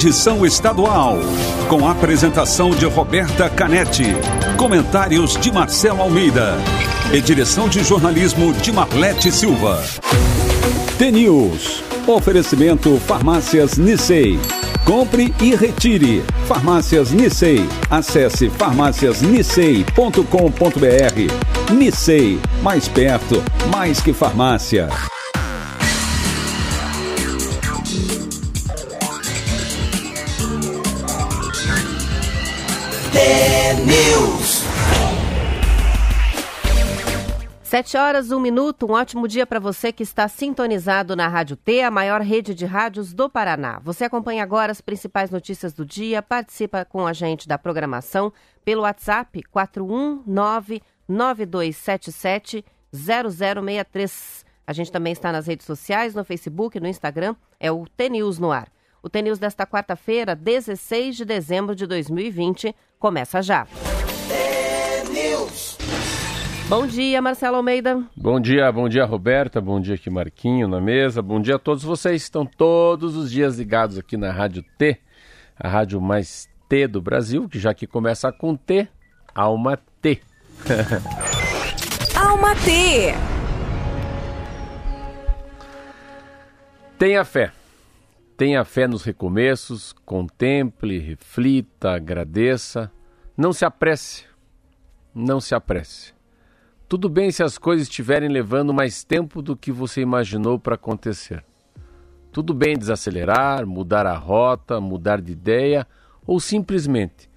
edição estadual. Com a apresentação de Roberta Canetti. Comentários de Marcelo Almeida. E direção de jornalismo de Marlete Silva. T-News. Oferecimento Farmácias Nissei. Compre e retire. Farmácias Nissei. Acesse farmáciasnissei.com.br. Nissei. Mais perto, mais que farmácia. T-News. Sete horas, um minuto. Um ótimo dia para você que está sintonizado na Rádio T, a maior rede de rádios do Paraná. Você acompanha agora as principais notícias do dia, participa com a gente da programação pelo WhatsApp 41992770063. A gente também está nas redes sociais, no Facebook, no Instagram, é o T-News no ar. O T-News desta quarta-feira, 16 de dezembro de 2020, começa já. Bom dia, Marcelo Almeida. Bom dia, bom dia, Roberta. Bom dia aqui, Marquinho, na mesa. Bom dia a todos vocês. Estão todos os dias ligados aqui na Rádio T, a rádio mais T do Brasil, que já que começa com T, Alma T. Alma T. Tenha fé. Tenha fé nos recomeços, contemple, reflita, agradeça. Não se apresse. Não se apresse. Tudo bem se as coisas estiverem levando mais tempo do que você imaginou para acontecer. Tudo bem desacelerar, mudar a rota, mudar de ideia ou simplesmente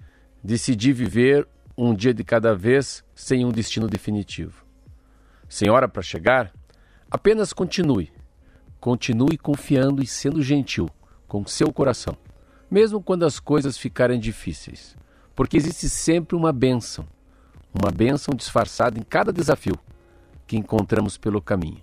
decidir viver um dia de cada vez sem um destino definitivo. Sem hora para chegar, apenas continue. Continue confiando e sendo gentil com seu coração, mesmo quando as coisas ficarem difíceis, porque existe sempre uma bênção uma bênção disfarçada em cada desafio que encontramos pelo caminho.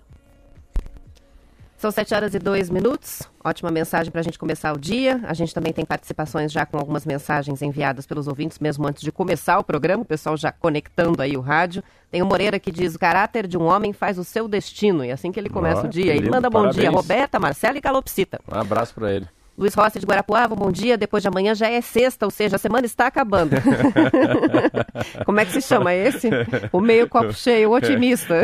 São 7 horas e 2 minutos. Ótima mensagem para a gente começar o dia. A gente também tem participações já com algumas mensagens enviadas pelos ouvintes, mesmo antes de começar o programa. O pessoal já conectando aí o rádio. Tem o Moreira que diz: o caráter de um homem faz o seu destino. E assim que ele começa Oh, o dia, ele manda bom parabéns. dia. Roberta, Marcela e Calopsita. Um abraço para ele. Luiz Rossi de Guarapuava, bom dia. Depois de amanhã já é sexta, ou seja, a semana está acabando. Como é que se chama esse? O meio copo cheio, o otimista.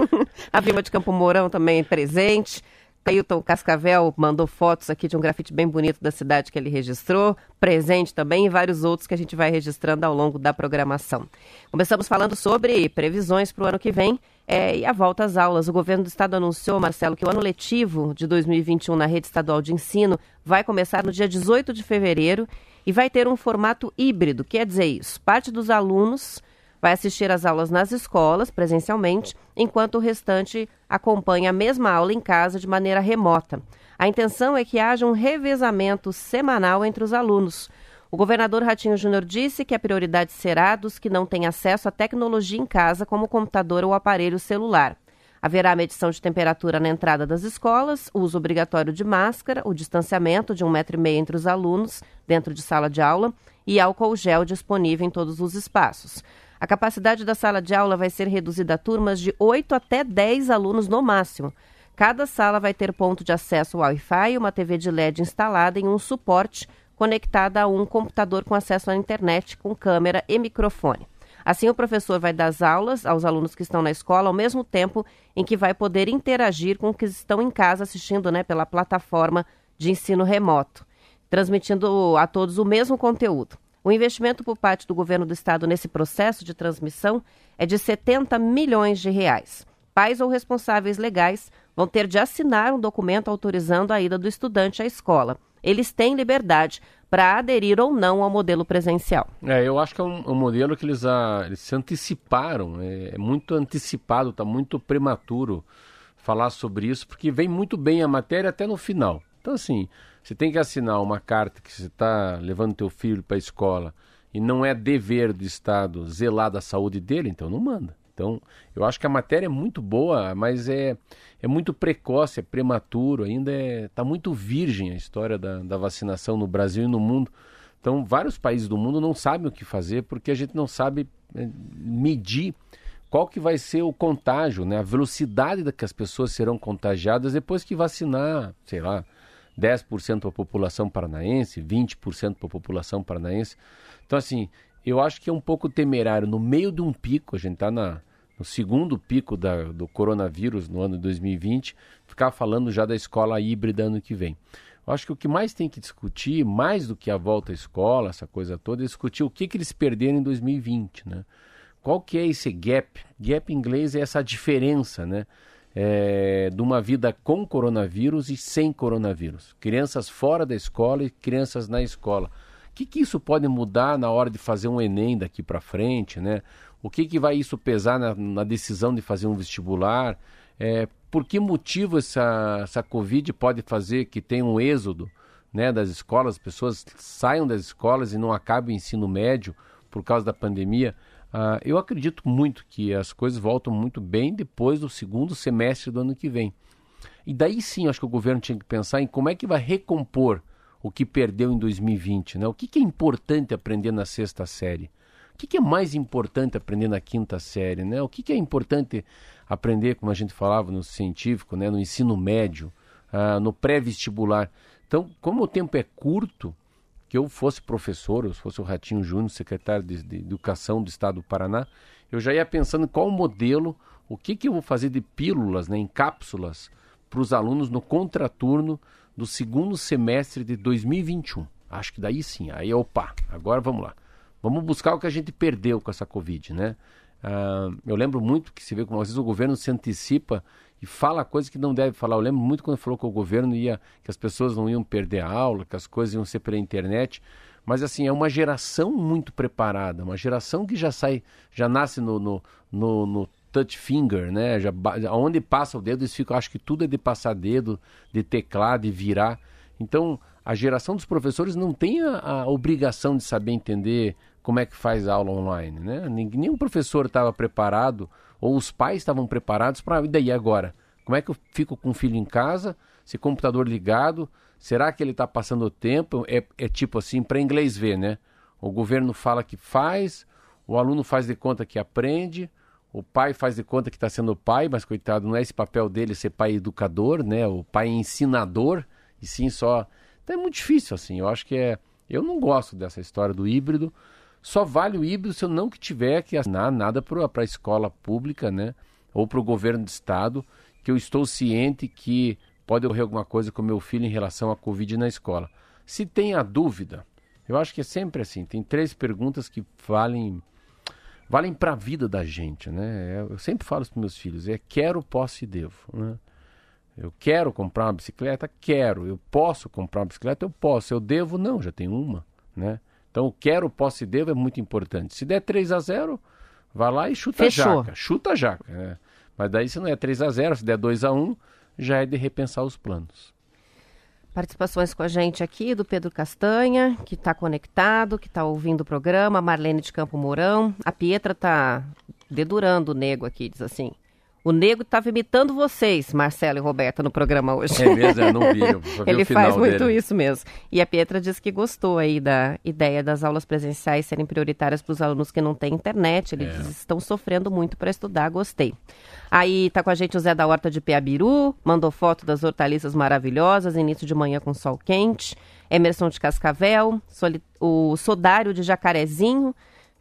a Vilma de Campo Mourão também presente. Cailton Cascavel mandou fotos aqui de um grafite bem bonito da cidade que ele registrou, presente também, e vários outros que a gente vai registrando ao longo da programação. Começamos falando sobre previsões para o ano que vem é, e a volta às aulas. O governo do estado anunciou, Marcelo, que o ano letivo de 2021 na rede estadual de ensino vai começar no dia 18 de fevereiro e vai ter um formato híbrido. Quer dizer isso? Parte dos alunos vai assistir às aulas nas escolas, presencialmente, enquanto o restante acompanha a mesma aula em casa de maneira remota. A intenção é que haja um revezamento semanal entre os alunos. O governador Ratinho Júnior disse que a prioridade será dos que não têm acesso à tecnologia em casa, como computador ou aparelho celular. Haverá medição de temperatura na entrada das escolas, uso obrigatório de máscara, o distanciamento de um metro e meio entre os alunos dentro de sala de aula e álcool gel disponível em todos os espaços. A capacidade da sala de aula vai ser reduzida a turmas de 8 até 10 alunos no máximo. Cada sala vai ter ponto de acesso Wi-Fi e uma TV de LED instalada em um suporte conectada a um computador com acesso à internet, com câmera e microfone. Assim, o professor vai dar as aulas aos alunos que estão na escola ao mesmo tempo em que vai poder interagir com os que estão em casa assistindo né, pela plataforma de ensino remoto, transmitindo a todos o mesmo conteúdo. O investimento por parte do governo do estado nesse processo de transmissão é de 70 milhões de reais. Pais ou responsáveis legais vão ter de assinar um documento autorizando a ida do estudante à escola. Eles têm liberdade para aderir ou não ao modelo presencial. É, eu acho que é um, um modelo que eles, ah, eles se anteciparam, é, é muito antecipado, está muito prematuro falar sobre isso, porque vem muito bem a matéria até no final. Então, assim, você tem que assinar uma carta que você está levando teu filho para a escola e não é dever do Estado zelar da saúde dele, então não manda. Então, eu acho que a matéria é muito boa, mas é, é muito precoce, é prematuro, ainda está muito virgem a história da, da vacinação no Brasil e no mundo. Então, vários países do mundo não sabem o que fazer porque a gente não sabe eh, medir qual que vai ser o contágio, né? a velocidade da que as pessoas serão contagiadas depois que vacinar, sei lá, 10% para a população paranaense, 20% para a população paranaense. Então, assim, eu acho que é um pouco temerário. No meio de um pico, a gente está no segundo pico da, do coronavírus no ano de 2020, ficar falando já da escola híbrida ano que vem. Eu acho que o que mais tem que discutir, mais do que a volta à escola, essa coisa toda, é discutir o que, que eles perderam em 2020, né? Qual que é esse gap? Gap em inglês é essa diferença, né? É, de uma vida com coronavírus e sem coronavírus. Crianças fora da escola e crianças na escola. O que, que isso pode mudar na hora de fazer um Enem daqui para frente, né? O que, que vai isso pesar na, na decisão de fazer um vestibular? É, por que motivo essa, essa Covid pode fazer que tenha um êxodo né, das escolas, as pessoas saiam das escolas e não acabem o ensino médio por causa da pandemia? Uh, eu acredito muito que as coisas voltam muito bem depois do segundo semestre do ano que vem. E daí sim, acho que o governo tinha que pensar em como é que vai recompor o que perdeu em 2020. Né? O que, que é importante aprender na sexta série? O que, que, é mais importante aprender na quinta série? Né? O que, que, é importante aprender, como a gente falava no científico, né? no ensino médio, uh, no pré-vestibular? Então, como o tempo é curto, que eu fosse professor, eu fosse o Ratinho Júnior, secretário de, de, Educação do Estado do Paraná, eu já ia pensando qual modelo, o que, que eu vou fazer de pílulas, né, em cápsulas, para os alunos no contraturno do segundo semestre de 2021. Acho que daí sim, aí opa, agora vamos lá. Vamos buscar o que a gente perdeu com essa Covid, né? Uh, eu lembro muito que se vê como às vezes o governo se antecipa e fala coisas que não deve falar. Eu lembro muito quando falou que o governo ia, que as pessoas não iam perder a aula, que as coisas iam ser pela internet. Mas assim, é uma geração muito preparada, uma geração que já sai, já nasce no, no, no, no touch finger, né? Já, onde passa o dedo, eles ficam, acho que tudo é de passar dedo, de teclar, de virar. Então, a geração dos professores não tem a, a obrigação de saber entender como é que faz aula online, né? Nenhum professor estava preparado ou os pais estavam preparados para. E daí agora? Como é que eu fico com o filho em casa, se computador ligado? Será que ele está passando o tempo? É, é tipo assim, para inglês ver, né? O governo fala que faz, o aluno faz de conta que aprende, o pai faz de conta que está sendo pai, mas coitado, não é esse papel dele ser pai educador, né? O pai ensinador, e sim só. Então é muito difícil, assim. Eu acho que é. Eu não gosto dessa história do híbrido. Só vale o híbrido se eu não tiver que assinar nada para a escola pública, né? Ou para o governo do estado, que eu estou ciente que pode ocorrer alguma coisa com meu filho em relação à Covid na escola. Se tem a dúvida, eu acho que é sempre assim. Tem três perguntas que valem valem para a vida da gente, né? Eu sempre falo para meus filhos: é quero, posso e devo, né? Eu quero comprar uma bicicleta, quero. Eu posso comprar uma bicicleta, eu posso. Eu devo, não, já tenho uma, né? Então, o quero, posse e devo é muito importante. Se der 3 a 0 vai lá e chuta Fechou. a jaca. Chuta a jaca. Né? Mas daí, se não é 3 a 0 se der 2 a 1 já é de repensar os planos. Participações com a gente aqui do Pedro Castanha, que está conectado, que está ouvindo o programa, Marlene de Campo Mourão. A Pietra está dedurando o nego aqui, diz assim. O Nego estava imitando vocês, Marcelo e Roberta, no programa hoje. É mesmo, eu não vi. Eu Ele faz muito dele. isso mesmo. E a Pietra disse que gostou aí da ideia das aulas presenciais serem prioritárias para os alunos que não têm internet. Eles é. estão sofrendo muito para estudar, gostei. Aí tá com a gente o Zé da Horta de Peabiru, mandou foto das hortaliças maravilhosas, início de manhã com sol quente. Emerson de Cascavel, o Sodário de Jacarezinho,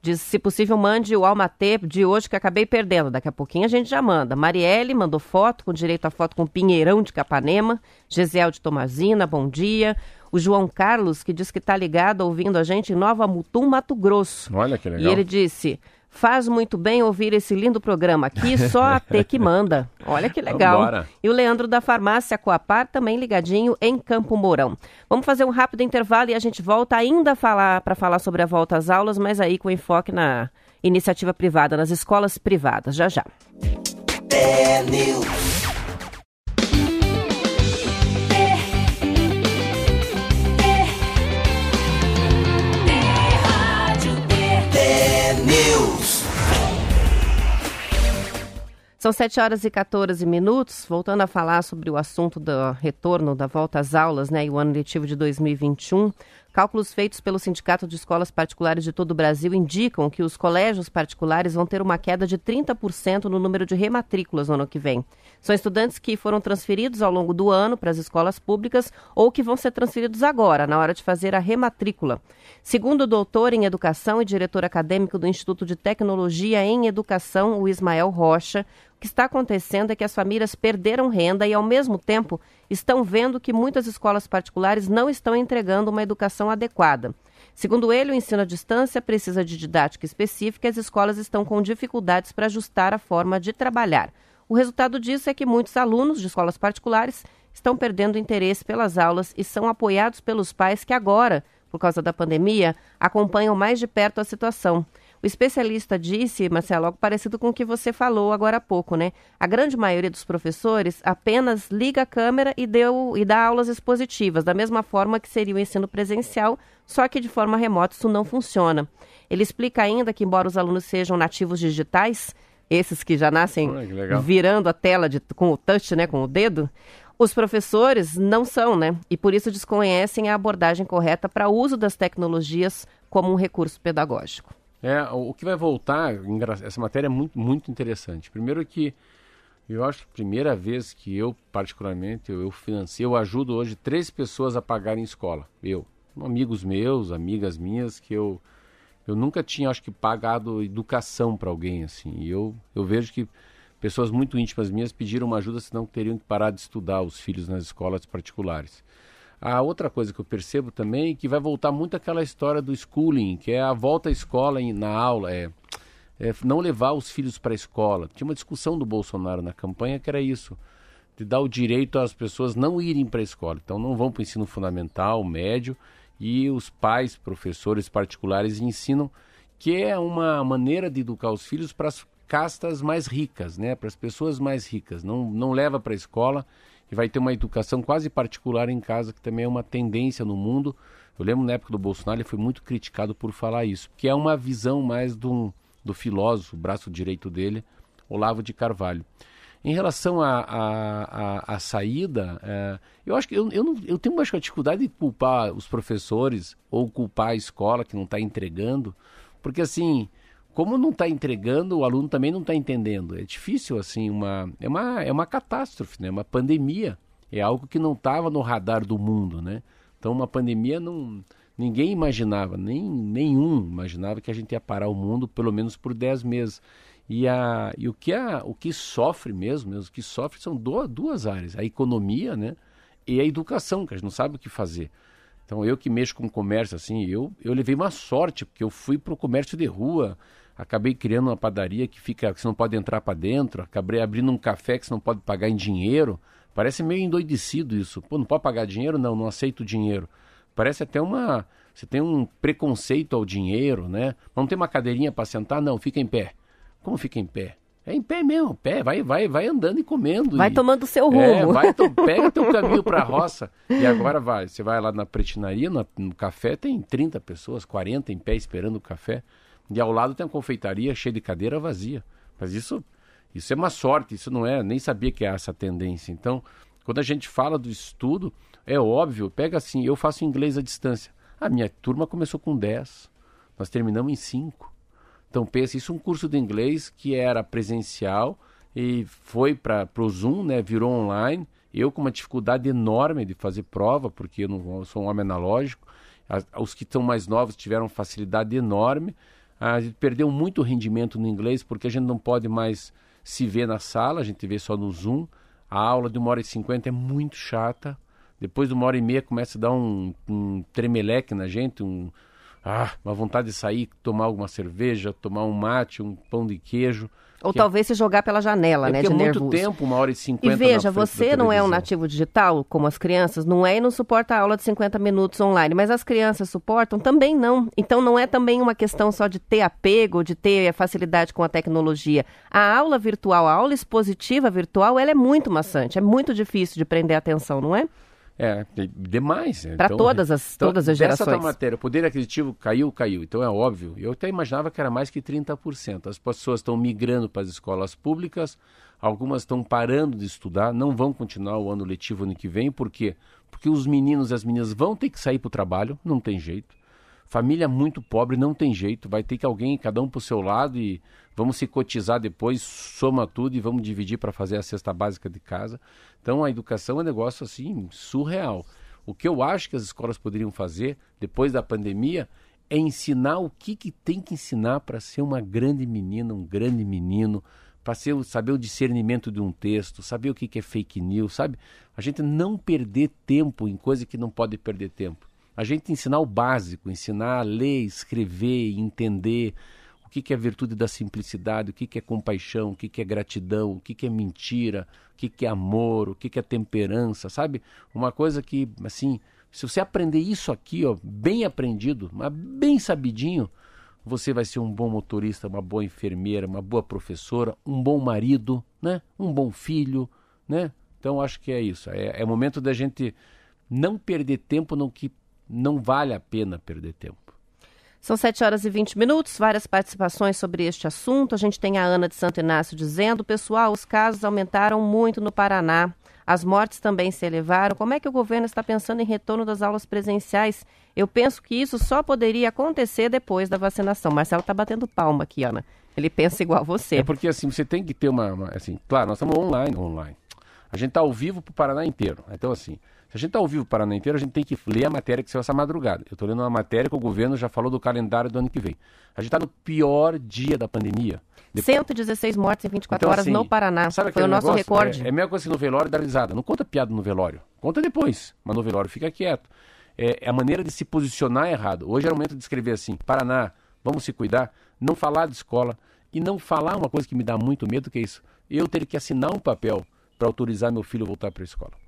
Diz, se possível, mande o Almatê de hoje que acabei perdendo. Daqui a pouquinho a gente já manda. Marielle mandou foto, com direito a foto com Pinheirão de Capanema. Gesiel de Tomazina, bom dia. O João Carlos, que diz que está ligado ouvindo a gente em Nova Mutum, Mato Grosso. Olha que legal. E ele disse: Faz muito bem ouvir esse lindo programa aqui, só a T que manda. Olha que legal. Vambora. E o Leandro da Farmácia Coapar também ligadinho em Campo Mourão. Vamos fazer um rápido intervalo e a gente volta ainda para falar sobre a volta às aulas, mas aí com enfoque na iniciativa privada, nas escolas privadas. Já já. São 7 horas e 14 minutos. Voltando a falar sobre o assunto do retorno da volta às aulas, né, e o ano letivo de 2021. Cálculos feitos pelo Sindicato de Escolas Particulares de todo o Brasil indicam que os colégios particulares vão ter uma queda de 30% no número de rematrículas no ano que vem. São estudantes que foram transferidos ao longo do ano para as escolas públicas ou que vão ser transferidos agora, na hora de fazer a rematrícula. Segundo o doutor em Educação e diretor acadêmico do Instituto de Tecnologia em Educação, o Ismael Rocha, que está acontecendo é que as famílias perderam renda e, ao mesmo tempo, estão vendo que muitas escolas particulares não estão entregando uma educação adequada. Segundo ele, o ensino à distância precisa de didática específica e as escolas estão com dificuldades para ajustar a forma de trabalhar. O resultado disso é que muitos alunos de escolas particulares estão perdendo interesse pelas aulas e são apoiados pelos pais que agora, por causa da pandemia, acompanham mais de perto a situação. O especialista disse, Marcelo, algo parecido com o que você falou agora há pouco, né? A grande maioria dos professores apenas liga a câmera e, deu, e dá aulas expositivas, da mesma forma que seria o ensino presencial, só que de forma remota isso não funciona. Ele explica ainda que, embora os alunos sejam nativos digitais, esses que já nascem virando a tela de, com o touch, né, com o dedo, os professores não são, né? E por isso desconhecem a abordagem correta para o uso das tecnologias como um recurso pedagógico. É, o que vai voltar, essa matéria é muito, muito interessante. Primeiro que eu acho que a primeira vez que eu, particularmente, eu, eu eu ajudo hoje três pessoas a pagarem escola. Eu, amigos meus, amigas minhas, que eu, eu nunca tinha, acho que, pagado educação para alguém, assim. E eu, eu vejo que pessoas muito íntimas minhas pediram uma ajuda, senão teriam que parar de estudar os filhos nas escolas particulares. A outra coisa que eu percebo também é que vai voltar muito aquela história do schooling, que é a volta à escola na aula, é, é não levar os filhos para a escola. Tinha uma discussão do Bolsonaro na campanha que era isso, de dar o direito às pessoas não irem para a escola. Então não vão para o ensino fundamental, médio, e os pais, professores particulares ensinam que é uma maneira de educar os filhos para as castas mais ricas, né? para as pessoas mais ricas. Não, não leva para a escola e vai ter uma educação quase particular em casa, que também é uma tendência no mundo. Eu lembro na época do Bolsonaro, ele foi muito criticado por falar isso, que é uma visão mais do, do filósofo, braço direito dele, Olavo de Carvalho. Em relação à saída, é, eu acho que eu, eu, não, eu tenho uma dificuldade de culpar os professores ou culpar a escola que não está entregando, porque assim, como não está entregando, o aluno também não está entendendo. É difícil, assim, uma, é, uma, é uma catástrofe, né? uma pandemia. É algo que não estava no radar do mundo, né? Então, uma pandemia não... Ninguém imaginava, nem nenhum imaginava que a gente ia parar o mundo pelo menos por 10 meses. E, a, e o, que a, o que sofre mesmo, mesmo, o que sofre são duas, duas áreas, a economia né, e a educação, que a gente não sabe o que fazer. Então eu que mexo com comércio, assim, eu, eu levei uma sorte, porque eu fui para o comércio de rua, acabei criando uma padaria que fica que você não pode entrar para dentro, acabei abrindo um café que você não pode pagar em dinheiro. Parece meio endoidecido isso. Pô, não pode pagar dinheiro? Não, não aceito dinheiro. Parece até uma. Você tem um preconceito ao dinheiro, né? Não tem uma cadeirinha para sentar? Não, fica em pé. Como fica em pé? É em pé mesmo, pé, vai, vai, vai andando e comendo. Vai e... tomando o seu rumo. É, vai, to... pega teu caminho para a roça. E agora vai, você vai lá na pretinaria, no, no café, tem 30 pessoas, 40 em pé esperando o café. E ao lado tem uma confeitaria cheia de cadeira vazia. Mas isso, isso é uma sorte, isso não é, nem sabia que é essa tendência. Então, quando a gente fala do estudo, é óbvio, pega assim, eu faço inglês à distância. A minha turma começou com 10, nós terminamos em 5. Então, pensa, isso é um curso de inglês que era presencial e foi para o Zoom, né, virou online. Eu com uma dificuldade enorme de fazer prova, porque eu não eu sou um homem analógico. As, os que estão mais novos tiveram facilidade enorme. A gente perdeu muito rendimento no inglês porque a gente não pode mais se ver na sala, a gente vê só no Zoom. A aula de uma hora e cinquenta é muito chata. Depois de uma hora e meia começa a dar um, um tremeleque na gente, um, ah, uma vontade de sair, tomar alguma cerveja, tomar um mate, um pão de queijo. Ou é talvez é... se jogar pela janela, é né? De é muito nervoso. tempo, uma hora e cinquenta. E veja, você não é um nativo digital, como as crianças, não é e não suporta a aula de 50 minutos online, mas as crianças suportam também não. Então não é também uma questão só de ter apego, de ter facilidade com a tecnologia. A aula virtual, a aula expositiva virtual, ela é muito maçante, é muito difícil de prender a atenção, não é? É, demais. Para então, todas as, então, todas as gerações. Essa matéria, o poder aquisitivo caiu, caiu. Então é óbvio. Eu até imaginava que era mais que 30%. As pessoas estão migrando para as escolas públicas, algumas estão parando de estudar, não vão continuar o ano letivo ano que vem, por quê? porque os meninos e as meninas vão ter que sair para o trabalho, não tem jeito. Família muito pobre, não tem jeito, vai ter que alguém, cada um para o seu lado e vamos se cotizar depois, soma tudo e vamos dividir para fazer a cesta básica de casa. Então a educação é um negócio assim surreal. O que eu acho que as escolas poderiam fazer depois da pandemia é ensinar o que, que tem que ensinar para ser uma grande menina, um grande menino, para saber o discernimento de um texto, saber o que, que é fake news, sabe? A gente não perder tempo em coisa que não pode perder tempo. A gente ensinar o básico, ensinar a ler, escrever, entender que, que é virtude da simplicidade, o que, é compaixão, o que, é gratidão, o que, é mentira, o que, que é amor, o que, que é temperança, sabe? Uma coisa que, assim, se você aprender isso aqui, ó, bem aprendido, mas bem sabidinho, você vai ser um bom motorista, uma boa enfermeira, uma boa professora, um bom marido, né? um bom filho. Né? Então acho que é isso. É, é momento da gente não perder tempo no que não vale a pena perder tempo. São 7 horas e 20 minutos, várias participações sobre este assunto. A gente tem a Ana de Santo Inácio dizendo: pessoal, os casos aumentaram muito no Paraná. As mortes também se elevaram. Como é que o governo está pensando em retorno das aulas presenciais? Eu penso que isso só poderia acontecer depois da vacinação. Marcelo está batendo palma aqui, Ana. Ele pensa igual você. É porque assim, você tem que ter uma, uma assim, claro, nós estamos online, online. A gente está ao vivo para o Paraná inteiro. Então assim, se a gente está ao vivo para o Paraná inteiro, a gente tem que ler a matéria que saiu essa madrugada. Eu estou lendo uma matéria que o governo já falou do calendário do ano que vem. A gente está no pior dia da pandemia. Depois... 116 mortes em 24 então, horas assim, no Paraná. Sabe Foi o nosso negócio? recorde. É, é a mesma coisa que no velório da risada. Não conta piada no velório. Conta depois. Mas no velório fica quieto. É, é a maneira de se posicionar errado. Hoje é o momento de escrever assim: Paraná, vamos se cuidar. Não falar de escola. E não falar uma coisa que me dá muito medo, que é isso. Eu ter que assinar um papel para autorizar meu filho a voltar para a escola.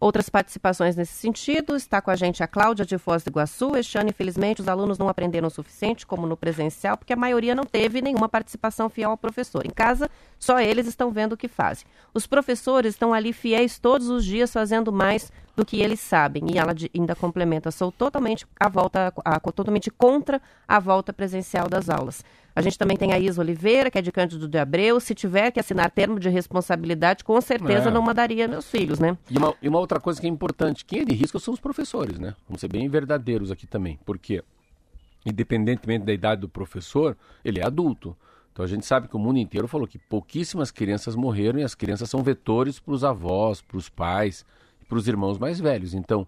Outras participações nesse sentido, está com a gente a Cláudia de Foz do Iguaçu. Este ano, infelizmente, os alunos não aprenderam o suficiente, como no presencial, porque a maioria não teve nenhuma participação fiel ao professor. Em casa, só eles estão vendo o que fazem. Os professores estão ali fiéis todos os dias, fazendo mais do que eles sabem. E ela ainda complementa, sou totalmente a volta, a, totalmente contra a volta presencial das aulas. A gente também tem a Isa Oliveira, que é de Cândido de Abreu. Se tiver que assinar termo de responsabilidade, com certeza é. não mandaria meus filhos, né? E uma, e uma outra coisa que é importante, quem é de risco são os professores, né? Vamos ser bem verdadeiros aqui também. Porque, independentemente da idade do professor, ele é adulto. Então a gente sabe que o mundo inteiro falou que pouquíssimas crianças morreram e as crianças são vetores para os avós, para os pais e para os irmãos mais velhos. Então,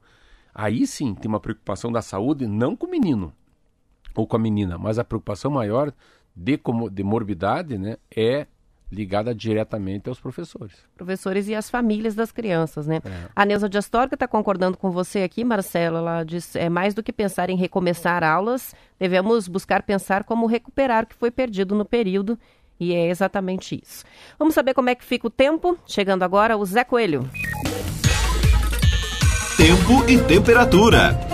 aí sim tem uma preocupação da saúde, não com o menino, ou com a menina, mas a preocupação maior de, como, de morbidade né, é ligada diretamente aos professores. Professores e às famílias das crianças, né? É. A Neuza de Astorga está concordando com você aqui, Marcela. Ela diz, é mais do que pensar em recomeçar aulas, devemos buscar pensar como recuperar o que foi perdido no período e é exatamente isso. Vamos saber como é que fica o tempo? Chegando agora o Zé Coelho. Tempo e temperatura.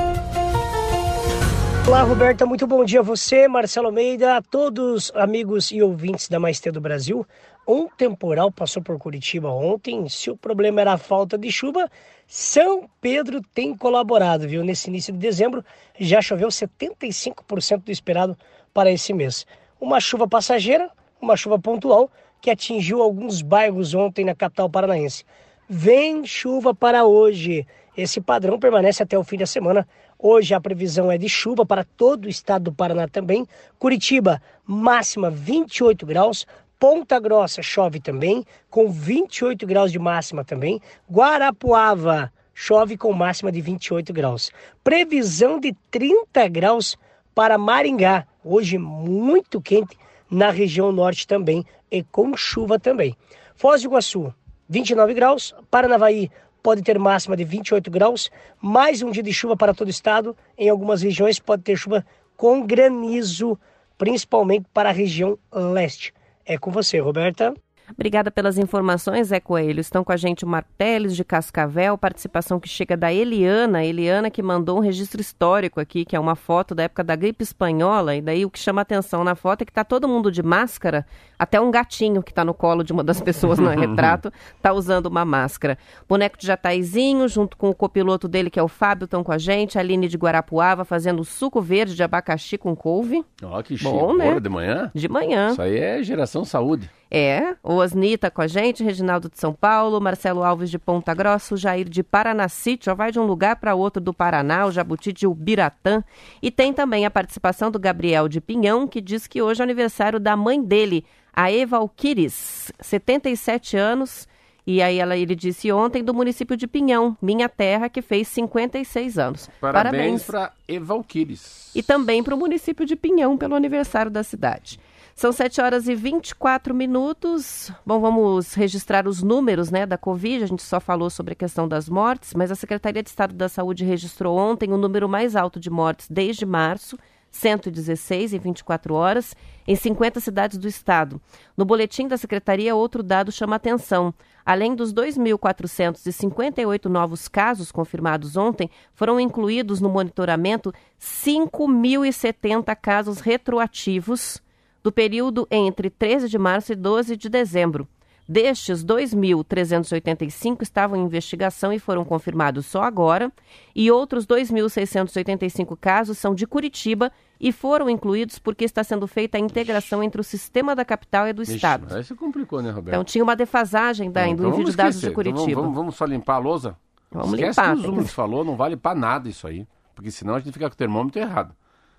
Olá, Roberta, muito bom dia a você, Marcelo Almeida, a todos amigos e ouvintes da Mais do Brasil. Um temporal passou por Curitiba ontem. Se o problema era a falta de chuva, São Pedro tem colaborado, viu? Nesse início de dezembro já choveu 75% do esperado para esse mês. Uma chuva passageira, uma chuva pontual que atingiu alguns bairros ontem na capital paranaense. Vem chuva para hoje. Esse padrão permanece até o fim da semana. Hoje a previsão é de chuva para todo o estado do Paraná também. Curitiba, máxima 28 graus. Ponta Grossa chove também, com 28 graus de máxima também. Guarapuava chove com máxima de 28 graus. Previsão de 30 graus para Maringá. Hoje muito quente na região norte também e com chuva também. Foz do Iguaçu, 29 graus. Paranavaí pode ter máxima de 28 graus. Mais um dia de chuva para todo o estado. Em algumas regiões pode ter chuva com granizo, principalmente para a região leste. É com você, Roberta. Obrigada pelas informações, Zé Coelho. Estão com a gente o Marteles de Cascavel, participação que chega da Eliana. Eliana que mandou um registro histórico aqui, que é uma foto da época da gripe espanhola. E daí o que chama atenção na foto é que está todo mundo de máscara, Até um gatinho que está no colo de uma das pessoas no retrato está usando uma máscara. Boneco de Jataizinho, junto com o copiloto dele, que é o Fábio, estão com a gente. A Aline de Guarapuava fazendo suco verde de abacaxi com couve. Ó, que Bom, chique. né? De manhã? De manhã. Isso aí é geração saúde. É, o Osni tá com a gente, Reginaldo de São Paulo, Marcelo Alves de Ponta Grossa, o Jair de Paranacite, já vai de um lugar para outro do Paraná, o Jabuti de Ubiratã. E tem também a participação do Gabriel de Pinhão, que diz que hoje é aniversário da mãe dele, a Eva Alquires, 77 anos. E aí ela, ele disse ontem do município de Pinhão, minha terra, que fez 56 anos. Parabéns para Evalquires. E também para o município de Pinhão pelo aniversário da cidade. São 7 horas e 24 minutos. Bom, vamos registrar os números né, da Covid. A gente só falou sobre a questão das mortes, mas a Secretaria de Estado da Saúde registrou ontem o número mais alto de mortes desde março. 116 em 24 horas, em 50 cidades do estado. No boletim da secretaria, outro dado chama atenção. Além dos 2.458 novos casos confirmados ontem, foram incluídos no monitoramento 5.070 casos retroativos do período entre 13 de março e 12 de dezembro. Destes, 2.385 estavam em investigação e foram confirmados só agora, e outros 2.685 casos são de Curitiba e foram incluídos porque está sendo feita a integração entre o sistema da capital e do Ixi, estado. Aí se complicou, né, Roberto? Então tinha uma defasagem da, do Então envio vamos de dados esquecer. de Curitiba. Então vamos, vamos só limpar a lousa? Vamos Esquece limpar, que os tem que- números falou, não vale para nada isso aí. Porque senão a gente fica com o termômetro errado.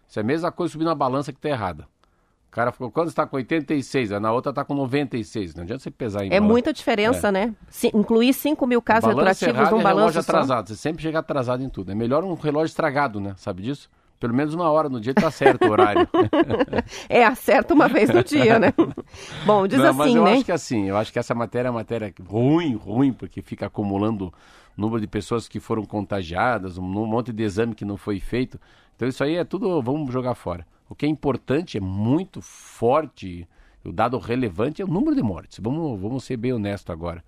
Isso é a mesma coisa subir na balança que tá errada. O cara ficou, quando está com 86, aí na outra está com 96. Não adianta você pesar em É muita diferença, né? Se, incluir 5 mil casos Balanço retroativos num é relógio balanço só. atrasado. Você sempre chega atrasado em tudo. É melhor um relógio estragado, né? Sabe disso? Pelo menos uma hora no dia tá certo o horário. É, acerta uma vez no dia, né? Bom, diz Não, mas assim, eu né? acho que assim, eu acho que essa matéria é uma matéria ruim, ruim, porque fica acumulando número de pessoas que foram contagiadas, um monte de exame que não foi feito. Então isso aí é tudo, vamos jogar fora. O que é importante, é muito forte, o dado relevante é o número de mortes. Vamos, vamos ser bem honestos agora.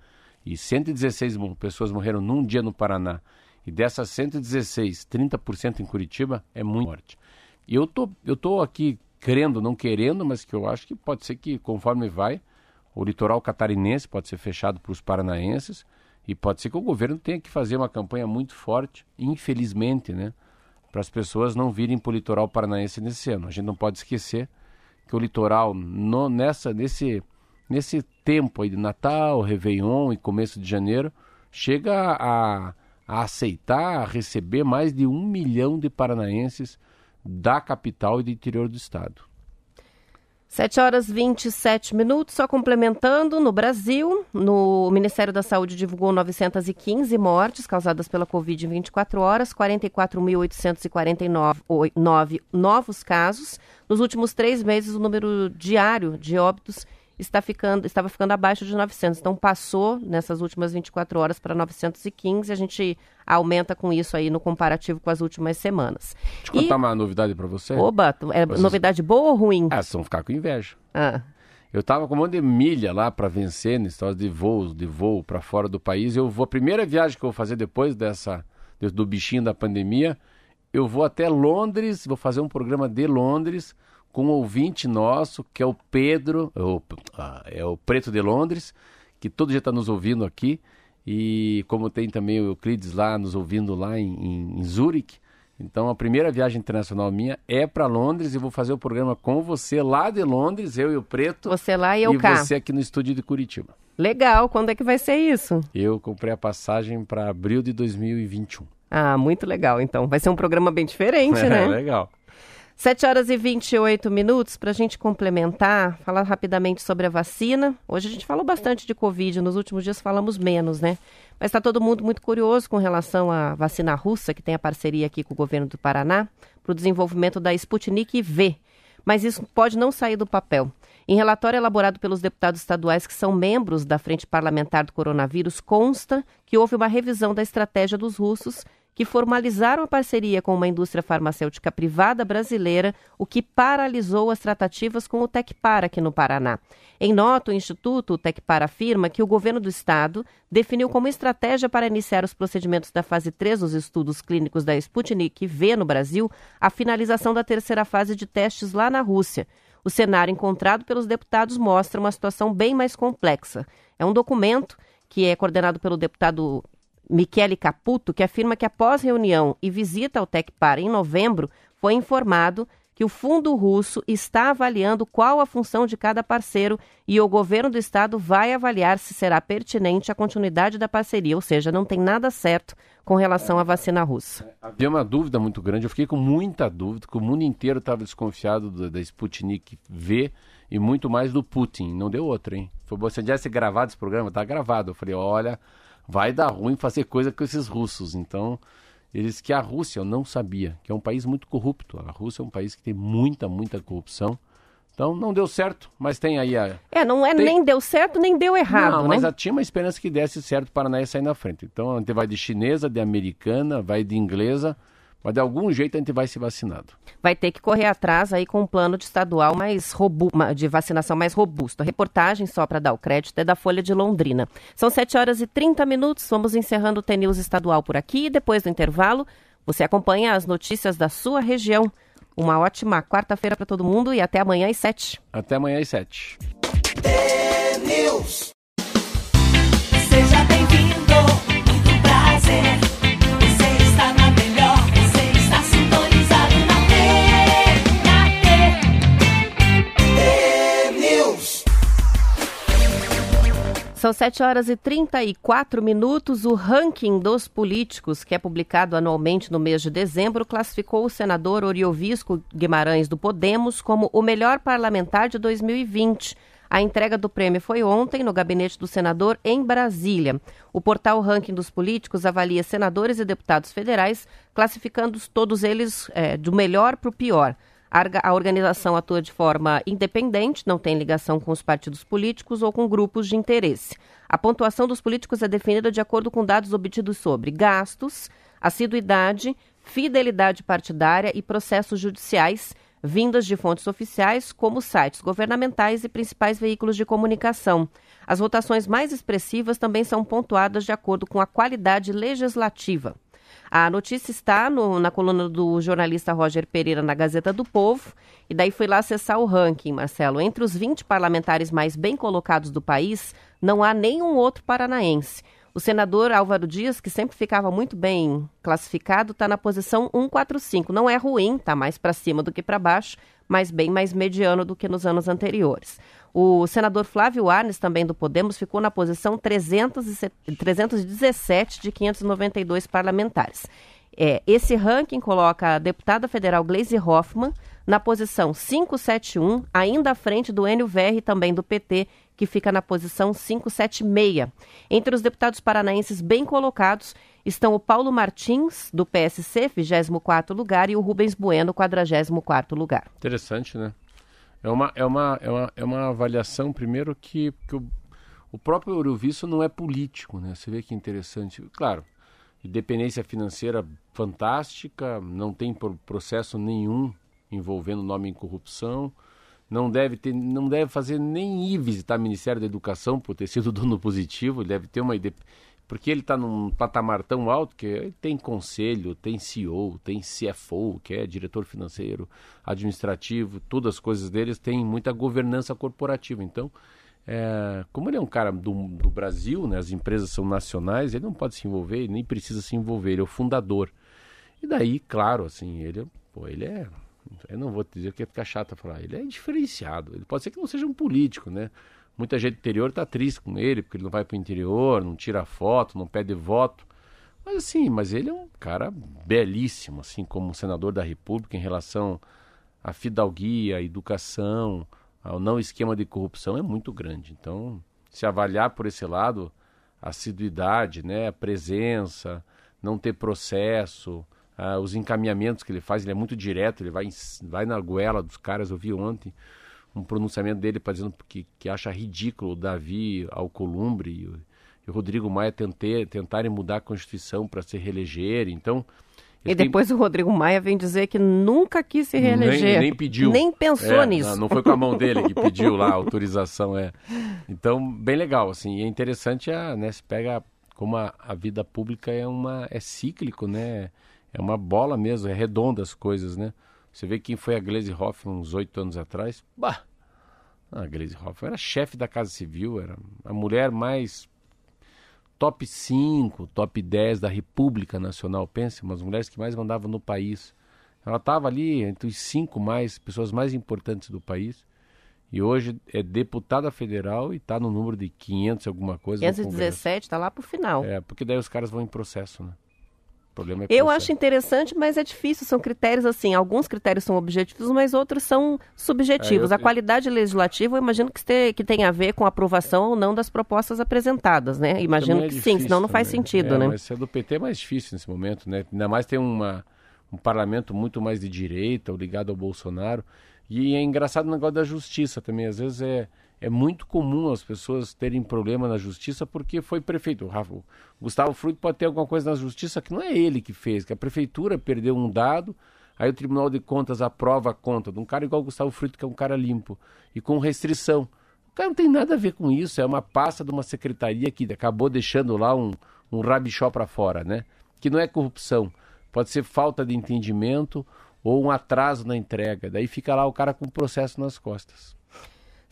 E 116 mo- pessoas morreram num dia no Paraná. E dessas 116, 30% em Curitiba é muito morte. E eu tô, eu tô aqui querendo, não querendo, mas que eu acho que pode ser que conforme vai, o litoral catarinense pode ser fechado para os paranaenses e pode ser que o governo tenha que fazer uma campanha muito forte, infelizmente, né, para as pessoas não virem para o litoral paranaense nesse ano. A gente não pode esquecer que o litoral no- nessa nesse nesse tempo aí de Natal, Réveillon e começo de janeiro chega a, a aceitar, receber mais de um milhão de paranaenses da capital e do interior do estado. 7 horas 27 minutos, só complementando, no Brasil, no o Ministério da Saúde divulgou 915 mortes causadas pela Covid em 24 horas, 44.849 oi- nove novos casos. Nos últimos três meses, o número diário de óbitos está ficando, estava ficando abaixo de 900. Então, passou nessas últimas 24 horas para 915. A gente aumenta com isso aí no comparativo com as últimas semanas. Deixa eu contar uma novidade para você. Oba, é Vocês- novidade boa ou ruim? Ah, vocês vão ficar com inveja. Ah. Eu tava com um monte de milha lá para vencer, história de voos, de voo para fora do país. Eu vou a primeira viagem que eu vou fazer depois dessa de- do bichinho da pandemia, eu vou até Londres, vou fazer um programa de Londres com um ouvinte nosso, que é o Pedro, é o, ah, é o Preto de Londres, que todo dia está nos ouvindo aqui. E como tem também o Euclides lá nos ouvindo lá em, em, em Zurique, então a primeira viagem internacional minha é para Londres e vou fazer o programa com você lá de Londres, eu e o Preto. Você lá e eu e cá. você aqui no estúdio de Curitiba. Legal, quando é que vai ser isso? Eu comprei a passagem para abril de 2021. Ah, muito legal, então. Vai ser um programa bem diferente, né? É, legal. 7 horas e 28 minutos para a gente complementar, falar rapidamente sobre a vacina. Hoje a gente falou bastante de Covid, nos últimos dias falamos menos, né? Mas está todo mundo muito curioso com relação à vacina russa, que tem a parceria aqui com o governo do Paraná, para o desenvolvimento da Sputnik V. Mas isso pode não sair do papel. Em relatório elaborado pelos deputados estaduais que são membros da Frente Parlamentar do Coronavírus, consta que houve uma revisão da estratégia dos russos que formalizaram a parceria com uma indústria farmacêutica privada brasileira, o que paralisou as tratativas com o Tecpar aqui no Paraná. Em nota, o Instituto Tecpar afirma que o governo do estado definiu como estratégia para iniciar os procedimentos da fase 3 dos estudos clínicos da Sputnik V no Brasil a finalização da terceira fase de testes lá na Rússia. o cenário encontrado pelos deputados mostra uma situação bem mais complexa. É um documento que é coordenado pelo deputado Michele Caputo, que afirma que após reunião e visita ao Tecpar em novembro, foi informado que o fundo russo está avaliando qual a função de cada parceiro e o governo do estado vai avaliar se será pertinente a continuidade da parceria, ou seja, não tem nada certo com relação à vacina russa. Havia uma dúvida muito grande, eu fiquei com muita dúvida, que o mundo inteiro estava desconfiado da, Sputnik V e muito mais do Putin. Não deu outra, hein? Foi você já ser gravado esse programa? Tá gravado. Eu falei, olha, vai dar ruim fazer coisa com esses russos. Então, eles que a Rússia, eu não sabia, que é um país muito corrupto. A Rússia é um país que tem muita, muita corrupção. Então não deu certo, mas tem aí a. É, não é tem... nem deu certo, nem deu errado. Não, né? mas tinha uma esperança que desse certo para Paranaense sair na frente. Então a gente vai de chinesa, de americana, vai de inglesa, mas de algum jeito a gente vai se vacinado. Vai ter que correr atrás aí com um plano de estadual mais robusto, de vacinação mais robusto. A reportagem, só para dar o crédito, é da Folha de Londrina. São 7 horas e 30 minutos, vamos encerrando o TNews estadual por aqui e depois do intervalo você acompanha as notícias da sua região. Uma ótima quarta-feira para todo mundo e até amanhã às 7. Até amanhã às 7. São 7 horas e 34 minutos. O ranking dos políticos, que é publicado anualmente no mês de dezembro, classificou o senador Oriovisco Guimarães do Podemos como o melhor parlamentar de 2020. A entrega do prêmio foi ontem no gabinete do senador em Brasília. O portal Ranking dos Políticos avalia senadores e deputados federais, classificando todos eles é, do melhor para o pior. A organização atua de forma independente, não tem ligação com os partidos políticos ou com grupos de interesse. A pontuação dos políticos é definida de acordo com dados obtidos sobre gastos, assiduidade, fidelidade partidária e processos judiciais, vindas de fontes oficiais, como sites governamentais e principais veículos de comunicação. As votações mais expressivas também são pontuadas de acordo com a qualidade legislativa. A notícia está no, na coluna do jornalista Roger Pereira na Gazeta do Povo. E daí fui lá acessar o ranking, Marcelo. Entre os 20 parlamentares mais bem colocados do país, não há nenhum outro paranaense. O senador Álvaro Dias, que sempre ficava muito bem classificado, está na posição 145. Não é ruim, está mais para cima do que para baixo, mas bem mais mediano do que nos anos anteriores. O senador Flávio Arnes, também do Podemos, ficou na posição 317 de 592 parlamentares. É, esse ranking coloca a deputada federal Gleisi Hoffmann na posição 571, ainda à frente do Enio Verri, também do PT, que fica na posição 576. Entre os deputados paranaenses bem colocados estão o Paulo Martins, do PSC, 24º lugar, e o Rubens Bueno, 44º lugar. Interessante, né? É uma, é uma, é uma, é uma avaliação, primeiro, que, que o, o próprio Eurovisto não é político, né? Você vê que interessante. Claro, independência financeira fantástica, não tem processo nenhum envolvendo nome em corrupção, não deve ter, não deve fazer nem ir visitar o Ministério da Educação por ter sido dono positivo, deve ter uma porque ele está num patamar tão alto que tem conselho, tem CEO, tem CFO, que é diretor financeiro, administrativo, todas as coisas deles têm muita governança corporativa. Então, é, como ele é um cara do, do, Brasil, né, as empresas são nacionais, ele não pode se envolver, nem precisa se envolver, ele é o fundador. E daí, claro, assim, ele, pô, ele é. Eu não vou dizer que ia ficar chato falar, ele é diferenciado. Ele pode ser que não seja um político, né? Muita gente do interior está triste com ele, porque ele não vai para o interior, não tira foto, não pede voto. Mas assim, mas ele é um cara belíssimo, assim, como senador da República, em relação à fidalguia, à educação, ao não esquema de corrupção, é muito grande. Então, se avaliar por esse lado, a assiduidade, né, a presença, não ter processo, uh, os encaminhamentos que ele faz, ele é muito direto, ele vai, vai na goela dos caras, eu vi ontem um pronunciamento dele para dizendo que, que acha ridículo o Davi Alcolumbre e, e o Rodrigo Maia tentei, tentarem mudar a Constituição para se reeleger. Então. E depois têm... o Rodrigo Maia vem dizer que nunca quis se reeleger. Nem, nem pediu. Nem pensou é, nisso. Não, não, foi com a mão dele que pediu lá a autorização. É. Então, bem legal. Assim, e é interessante, a, né, se pega como a, a vida pública é, uma, é cíclico, né? É uma bola mesmo, é redonda as coisas, né? Você vê quem foi a Glaze Hoffman uns oito anos atrás? Bah! A Glaze Hoffman era chefe da Casa Civil, era a mulher mais top 5, top 10 da República Nacional. Pense, umas mulheres que mais mandavam no país. Ela estava ali entre os cinco mais pessoas mais importantes do país. E hoje é deputada federal e está no número de 500 alguma coisa. no Congresso. 517 está lá pro final. É, porque daí os caras vão em processo, né? É Eu acho interessante, mas é difícil. São critérios assim. Alguns critérios são objetivos, mas outros são subjetivos. É, eu- A qualidade legislativa, eu imagino que, este- que tem a ver com a aprovação ou não das propostas apresentadas, né? Imagino é que sim, senão não faz também. sentido, É, né? Mas se é do PT é mais difícil nesse momento, né? Ainda mais tem uma, um parlamento muito mais de direita, ligado ao Bolsonaro. E é engraçado o negócio da justiça também. Às vezes é, é muito comum as pessoas terem problema na justiça porque foi prefeito. O, Gustavo Fruto pode ter alguma coisa na justiça que não é ele que fez, que a prefeitura perdeu um dado, aí o Tribunal de Contas aprova a conta de um cara igual o Gustavo Fruto, que é um cara limpo, e com restrição. O cara não tem nada a ver com isso, é uma pasta de uma secretaria que acabou deixando lá um, um rabichó para fora, né? Que não é corrupção, pode ser falta de entendimento ou um atraso na entrega. Daí fica lá o cara com processo nas costas.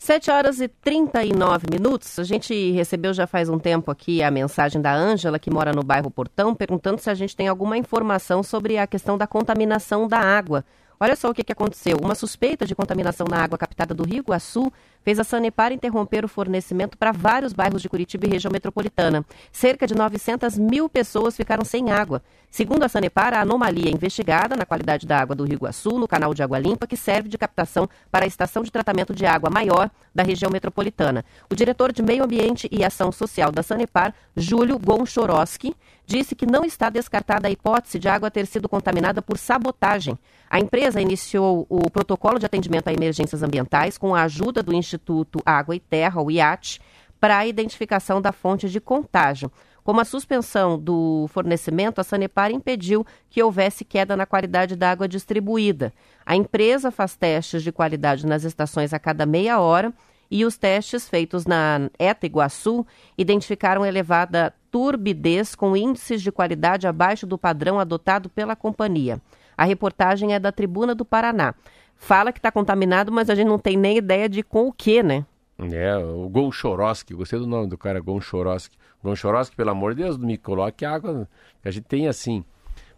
7 horas e 39 minutos. A gente recebeu já faz um tempo aqui a mensagem da Ângela, que mora no bairro Portão, perguntando se a gente tem alguma informação sobre a questão da contaminação da água. Olha só o que, que aconteceu. Uma suspeita de contaminação na água captada do Rio Iguaçu fez a Sanepar interromper o fornecimento para vários bairros de Curitiba e região metropolitana. Cerca de 900 mil pessoas ficaram sem água. Segundo a Sanepar, a anomalia é investigada na qualidade da água do Rio Iguaçu, no canal de água limpa, que serve de captação para a estação de tratamento de água maior da região metropolitana. O diretor de Meio Ambiente e Ação Social da Sanepar, Júlio Gonchorowski, disse que não está descartada a hipótese de água ter sido contaminada por sabotagem. A empresa iniciou o protocolo de atendimento a emergências ambientais com a ajuda do Instituto Água e Terra, o IAT, para a identificação da fonte de contágio. Como a suspensão do fornecimento, a Sanepar impediu que houvesse queda na qualidade da água distribuída. A empresa faz testes de qualidade nas estações a cada meia hora e os testes feitos na ETA Iguaçu identificaram elevada turbidez com índices de qualidade abaixo do padrão adotado pela companhia. A reportagem é da Tribuna do Paraná. Fala que está contaminado, mas a gente não tem nem ideia de com o que, né? É, o Gonchorowski, gostei do nome do cara, Gonchorowski. Gonchorowski, pelo amor de Deus, me coloque água. A gente tem assim.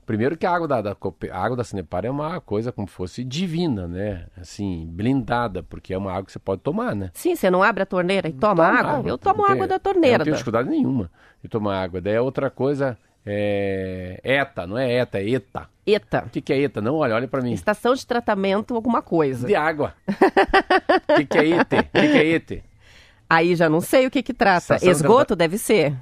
Primeiro que a água da, da, a água da Sanepar é uma coisa como fosse divina, né? Assim, blindada, porque é uma água que você pode tomar, né? Sim, você não abre a torneira e toma, água? Eu tomo tem- água da torneira. não tenho da- dificuldade nenhuma de tomar água. Daí a outra coisa é ETA, não é ETA, é ETA. ETA. O que, que é ETA? Não, olha, olha pra mim. Estação de tratamento, alguma coisa. De água. O que, que é ET? O que, que é ET? Aí já não sei o que que trata. Estação de Esgoto deve ser.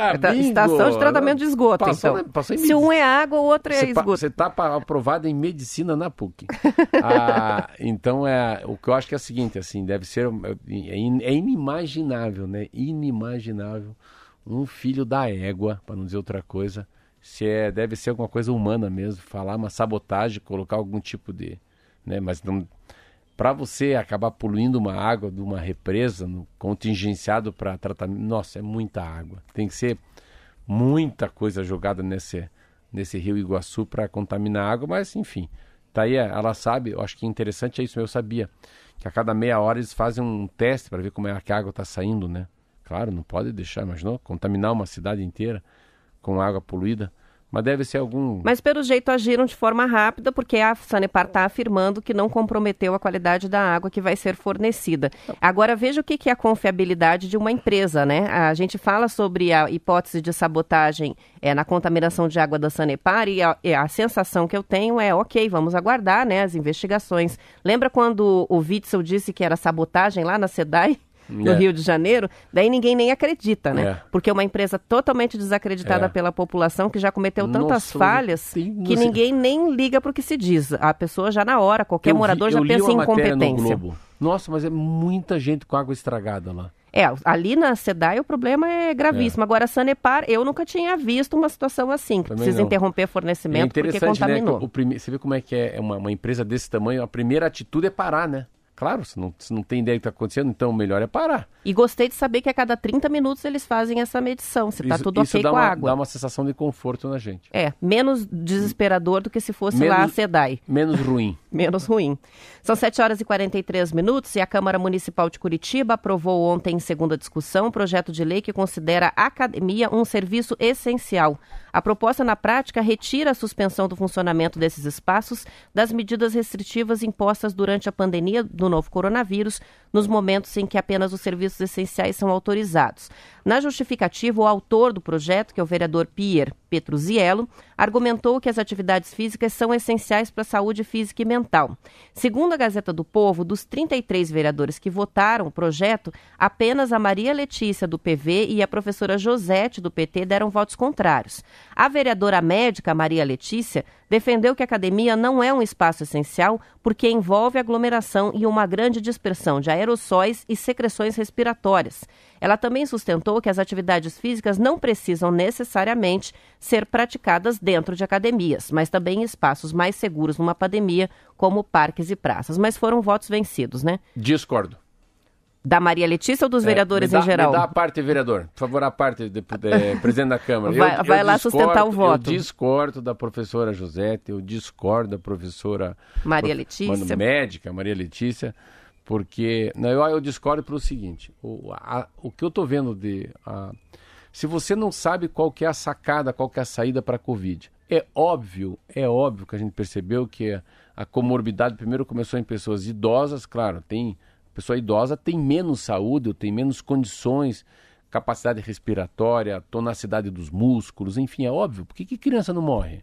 Ah, bingo! Estação de tratamento de esgoto, Passou, então. né? Passou em Se um é água, o outro é Você, pa- esgoto. você tá pa- aprovado em medicina na PUC. Ah, então, é, o que eu acho que é o seguinte, assim, deve ser... É, é inimaginável, né? Inimaginável um filho da égua, para não dizer outra coisa, se é, deve ser alguma coisa humana mesmo, falar uma sabotagem, colocar algum tipo de... Né? Mas não... Para você acabar poluindo uma água de uma represa no, contingenciado para tratamento, nossa, é muita água. Tem que ser muita coisa jogada nesse, nesse rio Iguaçu para contaminar a água, mas enfim, tá aí, ela sabe, eu acho que interessante é isso, eu sabia, que a cada meia hora eles fazem um teste para ver como é que a água está saindo, né? Claro, não pode deixar, imaginou? Contaminar uma cidade inteira com água poluída, mas deve ser algum... Mas pelo jeito agiram de forma rápida, porque a Sanepar está afirmando que não comprometeu a qualidade da água que vai ser fornecida. Agora veja o que é a confiabilidade de uma empresa, né? A gente fala sobre a hipótese de sabotagem é, na contaminação de água da Sanepar e a, a sensação que eu tenho é, ok, vamos aguardar né, as investigações. Lembra quando o Witzel disse que era sabotagem lá na SEDAI? No É. Rio de Janeiro, daí ninguém nem acredita, né? É. Porque é uma empresa totalmente desacreditada É. pela população que já cometeu tantas Nossa, falhas que ninguém nem liga para o que se diz. A pessoa já na hora, qualquer Eu vi- morador já eu li pensa em incompetência. Globo. Nossa, mas é muita gente com água estragada lá. É, ali na SEDAI o problema é gravíssimo. Agora, a Sanepar, eu nunca tinha visto uma situação assim, que Também precisa não. interromper É fornecimento porque interessante, né? contaminou. o prime... Você vê como é que é uma, uma empresa desse tamanho, a primeira atitude é parar, né? Claro, se não, se não tem ideia do que está acontecendo, então o melhor é parar. E gostei de saber que a cada 30 minutos eles fazem essa medição, se está tudo isso ok dá com uma, a água. dá uma sensação de conforto na gente. É, menos desesperador do que se fosse Menos- lá a SEDAI. Menos ruim. Menos ruim. São 7 horas e 43 minutos e a Câmara Municipal de Curitiba aprovou ontem, em segunda discussão, um projeto de lei que considera a academia um serviço essencial. A proposta, na prática, retira a suspensão do funcionamento desses espaços das medidas restritivas impostas durante a pandemia do novo coronavírus, nos momentos em que apenas os serviços essenciais são autorizados. Na justificativa, o autor do projeto, que é o vereador Pier Petruziello, argumentou que as atividades físicas são essenciais para a saúde física e mental. Segundo a Gazeta do Povo, dos 33 vereadores que votaram o projeto, apenas a Maria Letícia, do PV, e a professora Josete, do PT, deram votos contrários. A vereadora médica Maria Letícia defendeu que a academia não é um espaço essencial porque envolve aglomeração e uma grande dispersão de aerossóis e secreções respiratórias. Ela também sustentou que as atividades físicas não precisam necessariamente ser praticadas dentro de academias, mas também em espaços mais seguros numa pandemia, como parques e praças. Mas foram votos vencidos, né? Discordo. Da Maria Letícia ou dos vereadores É, me dá, em geral? Me dá a parte, vereador. Por favor, a parte, de, é, presidente da Câmara. Vai- vai lá sustentar o voto. Eu discordo da professora Josete, eu discordo da professora Maria prof- Letícia. mano, médica, Maria Letícia, porque não, eu, discordo pelo seguinte, o, a- o que eu estou vendo de... a- se você não sabe qual que é a sacada, qual que é a saída para a Covid, é óbvio, é óbvio que a gente percebeu que a comorbidade primeiro começou em pessoas idosas, claro, tem pessoa idosa tem menos saúde, tem menos condições, capacidade respiratória, tonacidade dos músculos, enfim, é óbvio. Por que, que criança não morre?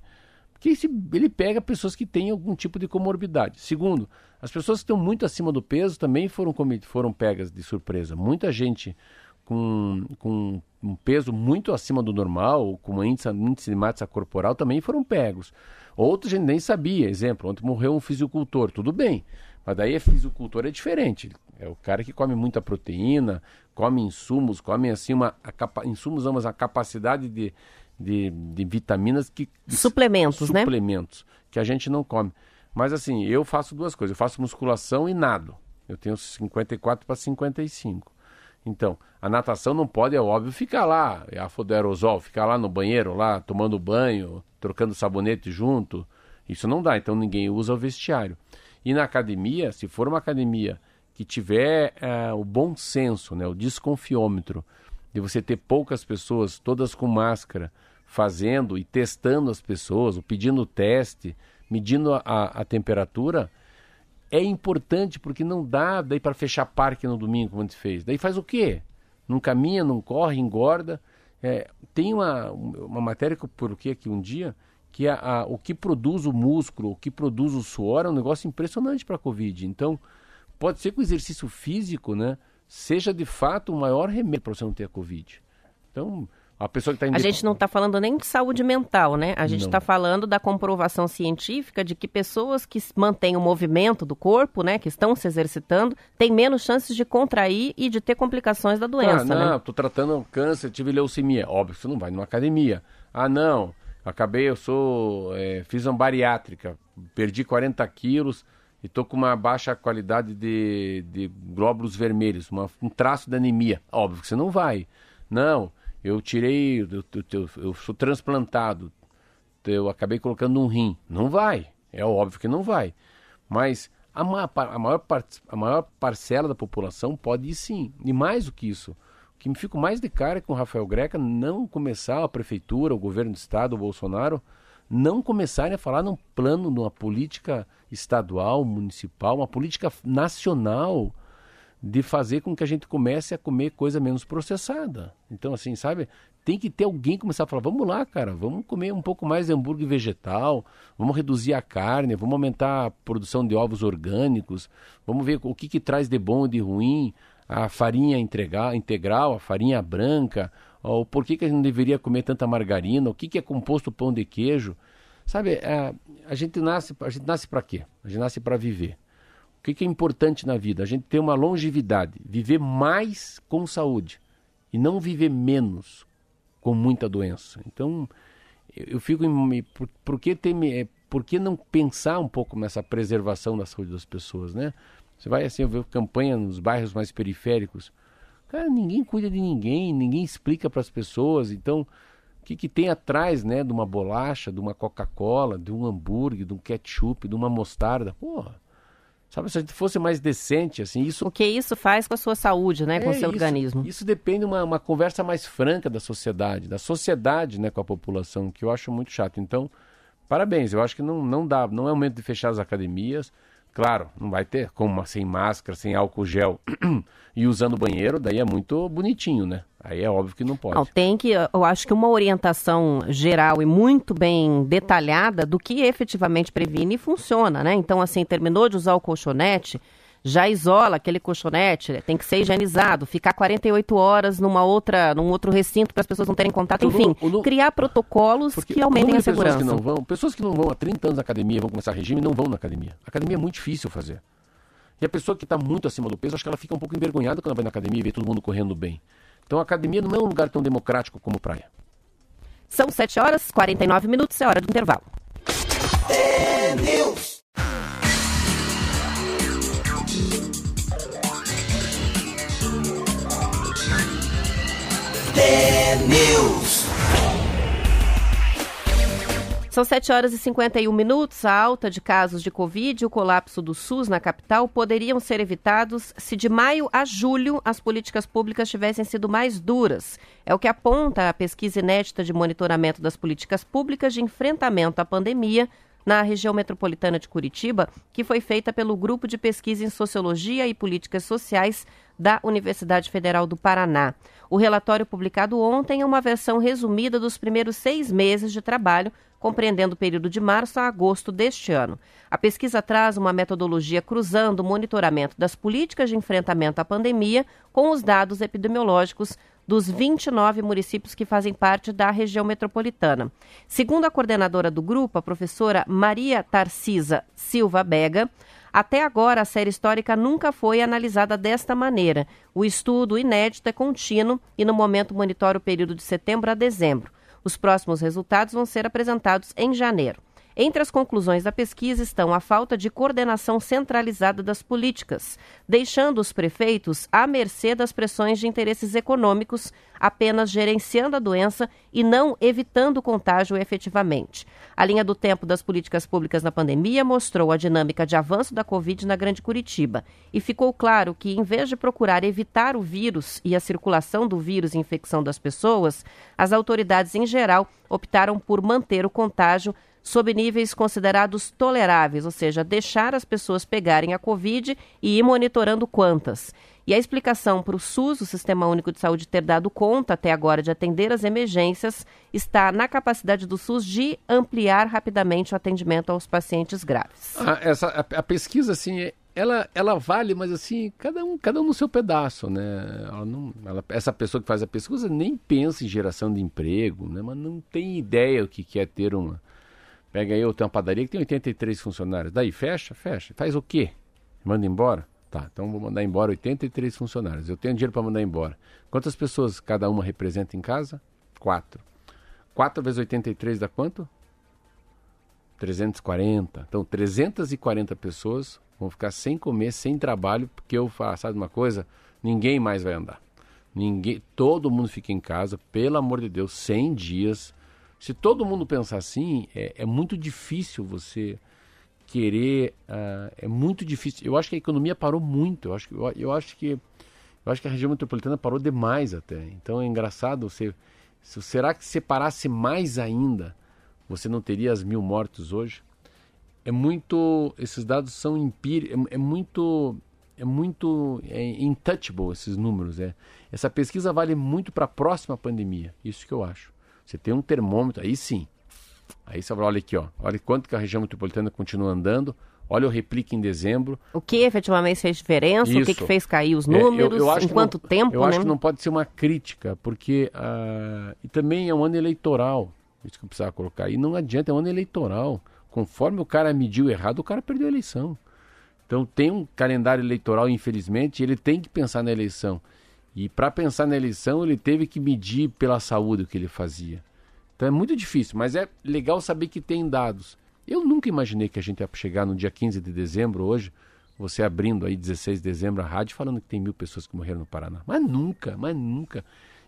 Porque esse- ele pega pessoas que têm algum tipo de comorbidade. Segundo, as pessoas que estão muito acima do peso também foram, foram pegas de surpresa. Muita gente com, com um peso muito acima do normal, com um índice, índice de massa corporal, também foram pegos. Outros a gente nem sabia. Exemplo, ontem morreu um fisicultor, tudo bem. Mas daí a fisicultor é diferente. É o cara que come muita proteína, come insumos, come assim uma a capa, insumos, mas a capacidade de, de, de vitaminas que Suplementos, né? suplementos que a gente não come. Mas assim, eu faço duas coisas. Eu faço musculação e nado. Eu tenho 54 para 55. Então, a natação não pode, é óbvio, ficar lá, é a do aerosol, ficar lá no banheiro, lá tomando banho, trocando sabonete junto. Isso não dá, então ninguém usa o vestiário. E na academia, se for uma academia que tiver eh, o bom senso, né, o desconfiômetro, de você ter poucas pessoas, todas com máscara, fazendo e testando as pessoas, ou pedindo teste, medindo a, a- a temperatura, é importante porque não dá daí para fechar parque no domingo, como a gente fez. Daí faz o quê? Não caminha, não corre, engorda. É, tem uma, uma matéria que eu coloquei aqui um dia que a, a- o que produz o músculo, o que produz o suor é um negócio impressionante para a Covid. Então, pode ser que o exercício físico né, seja de fato o maior remédio para você não ter a Covid. Então, a pessoa que está em A gente não está falando nem de saúde mental, né? A gente está falando da comprovação científica de que pessoas que mantêm o movimento do corpo, né, que estão se exercitando, têm menos chances de contrair e de ter complicações da doença, ah, não, né? tô tratando câncer, tive leucemia. Óbvio que você não vai numa academia. Ah, não, acabei, eu sou, é, fiz uma bariátrica, perdi 40 quilos e tô com uma baixa qualidade de, de glóbulos vermelhos, uma- um traço de anemia. Óbvio que você não vai. Não, eu tirei, eu, eu- eu- sou transplantado, eu acabei colocando um rim. Não vai, é óbvio que não vai. Mas a, ma- a maior, a maior parcela da população pode ir sim. E mais do que isso, o que me fico mais de cara é com o Rafael Greca não começar a prefeitura, o governo do estado, o Bolsonaro, não começarem a falar num plano, numa política estadual, municipal, uma política nacional de fazer com que a gente comece a comer coisa menos processada. Então, assim, sabe? Tem que ter alguém começar a falar: vamos lá, cara, vamos comer um pouco mais de hambúrguer vegetal, vamos reduzir a carne, vamos aumentar a produção de ovos orgânicos, vamos ver o que, que traz de bom e de ruim, a farinha integral, a farinha branca, ou por que, que a gente não deveria comer tanta margarina, o que, que é composto pão de queijo. Sabe, a, a gente nasce, a gente nasce para quê? A gente nasce para viver. O que, é importante na vida? A gente ter uma longevidade, viver mais com saúde e não viver menos com muita doença. Então, eu, eu fico em, por, por que ter, eh, por que não pensar um pouco nessa preservação da saúde das pessoas, né? Você vai assim, ver campanha nos bairros mais periféricos. Cara, ninguém cuida de ninguém, ninguém explica para as pessoas. Então, o que, que tem atrás, né, de uma bolacha, de uma Coca-Cola, de um hambúrguer, de um ketchup, de uma mostarda? Porra. Sabe, se a gente fosse mais decente, assim, isso. O que isso faz com a sua saúde, né? Com o É seu isso, organismo. Isso depende de uma, uma conversa mais franca da sociedade, da sociedade né, com a população, que eu acho muito chato. Então, parabéns, eu acho que não, não dá, não é o momento de fechar as academias. Claro, não vai ter como sem máscara, sem álcool gel e usando o banheiro, daí é muito bonitinho, né? Aí é óbvio que não pode. Não, tem que, eu acho que uma orientação geral e muito bem detalhada do que efetivamente previne e funciona, né? Então, assim, terminou de usar o colchonete, já isola aquele colchonete, tem que ser higienizado, ficar 48 horas numa outra, num outro recinto para as pessoas não terem contato, enfim, criar protocolos que aumentem a de pessoas segurança. que não vão, pessoas que não vão há 30 anos na academia, vão começar regime, não vão na academia. A academia é muito difícil fazer. E a pessoa que está muito acima do peso, acho que ela fica um pouco envergonhada quando ela vai na academia e vê todo mundo correndo bem. Então a academia não é um lugar tão democrático como praia. São 7 horas, 49 minutos, é hora do intervalo. São 7 horas e 51 minutos. A alta de casos de Covid e o colapso do SUS na capital poderiam ser evitados se de maio a julho as políticas públicas tivessem sido mais duras. É o que aponta a pesquisa inédita de monitoramento das políticas públicas de enfrentamento à pandemia na região metropolitana de Curitiba, que foi feita pelo Grupo de Pesquisa em Sociologia e Políticas Sociais da Universidade Federal do Paraná. O relatório publicado ontem é uma versão resumida dos primeiros seis meses de trabalho, compreendendo o período de março a agosto deste ano. A pesquisa traz uma metodologia cruzando o monitoramento das políticas de enfrentamento à pandemia com os dados epidemiológicos dos 29 municípios que fazem parte da região metropolitana. Segundo a coordenadora do grupo, a professora Maria Tarcisa Silva Bega, até agora a série histórica nunca foi analisada desta maneira. O estudo inédito é contínuo e no momento monitora o período de setembro a dezembro. Os próximos resultados vão ser apresentados em janeiro. Entre as conclusões da pesquisa estão a falta de coordenação centralizada das políticas, deixando os prefeitos à mercê das pressões de interesses econômicos, apenas gerenciando a doença e não evitando o contágio efetivamente. A linha do tempo das políticas públicas na pandemia mostrou a dinâmica de avanço da Covid na Grande Curitiba e ficou claro que, em vez de procurar evitar o vírus e a circulação do vírus e infecção das pessoas, as autoridades em geral optaram por manter o contágio sob níveis considerados toleráveis, ou seja, deixar as pessoas pegarem a Covid e ir monitorando quantas. E a explicação para o SUS, o Sistema Único de Saúde, ter dado conta até agora de atender as emergências está na capacidade do SUS de ampliar rapidamente o atendimento aos pacientes graves. Ah, essa, a, a pesquisa, assim, ela, ela vale, mas assim, cada um, cada um no seu pedaço, né? Ela não, ela- essa pessoa que faz a pesquisa nem pensa em geração de emprego, né? Mas não tem ideia o que que é ter uma... Pega aí, uma padaria que tem 83 funcionários. Daí, fecha? Fecha. Faz o quê? Manda embora? Tá, então vou mandar embora 83 funcionários. Eu tenho dinheiro para mandar embora. Quantas pessoas cada uma representa em casa? Quatro. 4 vezes 83 dá quanto? 340. Então, 340 pessoas vão ficar sem comer, sem trabalho, porque eu faço, sabe uma coisa? Ninguém mais vai andar. Ninguém, todo mundo fica em casa, pelo amor de Deus, 100 dias. Se todo mundo pensar assim, é, é muito difícil você querer, ah, é muito difícil. Eu acho que a economia parou muito. Eu acho que, eu, eu acho que, eu acho que a região metropolitana parou demais até. Então é engraçado você, se- será que se parasse mais ainda, você não teria as mil mortos hoje? É muito, esses dados são empíricos, é, é muito, é muito é intouchable esses números. É. Essa pesquisa vale muito para a próxima pandemia. Isso que eu acho. Você tem um termômetro, aí sim. Aí você fala, olha aqui, ó, olha quanto que a região metropolitana continua andando. Olha o replique em dezembro. O que efetivamente fez diferença, o que, Isso. que fez cair os É, eu- números, eu acho em quanto não- tempo, Eu né? acho que não pode ser uma crítica, porque ah, e também é um ano eleitoral, isso que eu precisava colocar. E não adianta, é um ano eleitoral. Conforme o cara mediu errado, o cara perdeu a eleição. Então tem um calendário eleitoral, infelizmente, ele tem que pensar na eleição. E para pensar na eleição, ele teve que medir pela saúde o que ele fazia. Então é muito difícil, mas é legal saber que tem dados. Eu nunca imaginei que a gente ia chegar no dia 15 de dezembro, hoje, você abrindo aí 16 de dezembro a rádio falando que tem mil pessoas que morreram no Paraná. Mas nunca, mas nunca.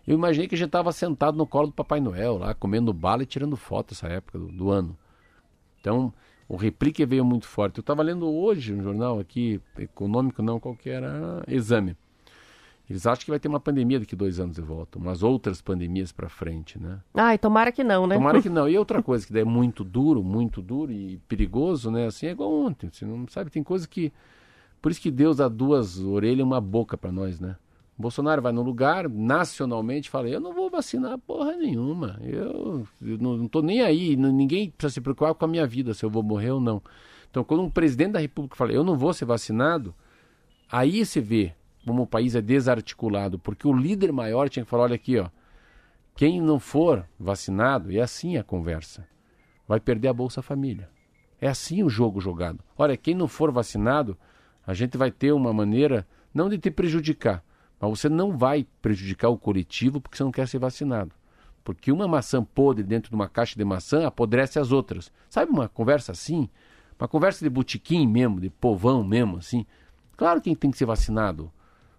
Eu imaginei que a gente estava sentado no colo do Papai Noel lá, comendo bala e tirando foto essa época do, do ano. Então, o replique veio muito forte. Eu estava lendo hoje um jornal aqui, econômico não, qual que era? Exame. Eles acham que vai ter uma pandemia daqui dois anos de volta, umas outras pandemias para frente, né? Ai, tomara que não, né? Tomara que não. E outra coisa que é muito duro, muito duro e perigoso, né? Assim, é igual ontem. Você não sabe, tem coisa que. Por isso que Deus dá duas orelhas e uma boca para nós, né? Bolsonaro vai no lugar, nacionalmente, fala: Eu não vou vacinar porra nenhuma. Eu, eu não, não tô nem aí. Ninguém precisa se preocupar com a minha vida, se eu vou morrer ou não. Então, quando um presidente da República fala: Eu não vou ser vacinado, aí você vê como o país é desarticulado. Porque o líder maior tinha que falar: Olha aqui, ó. Quem não for vacinado, é assim a conversa, vai perder a Bolsa Família. É assim o jogo jogado. Olha, quem não for vacinado, a gente vai ter uma maneira, não de te prejudicar, mas você não vai prejudicar o coletivo porque você não quer ser vacinado. Porque uma maçã podre dentro de uma caixa de maçã apodrece as outras. Sabe uma conversa assim? Uma conversa de botiquim mesmo, de povão mesmo, assim. Claro que tem que ser vacinado.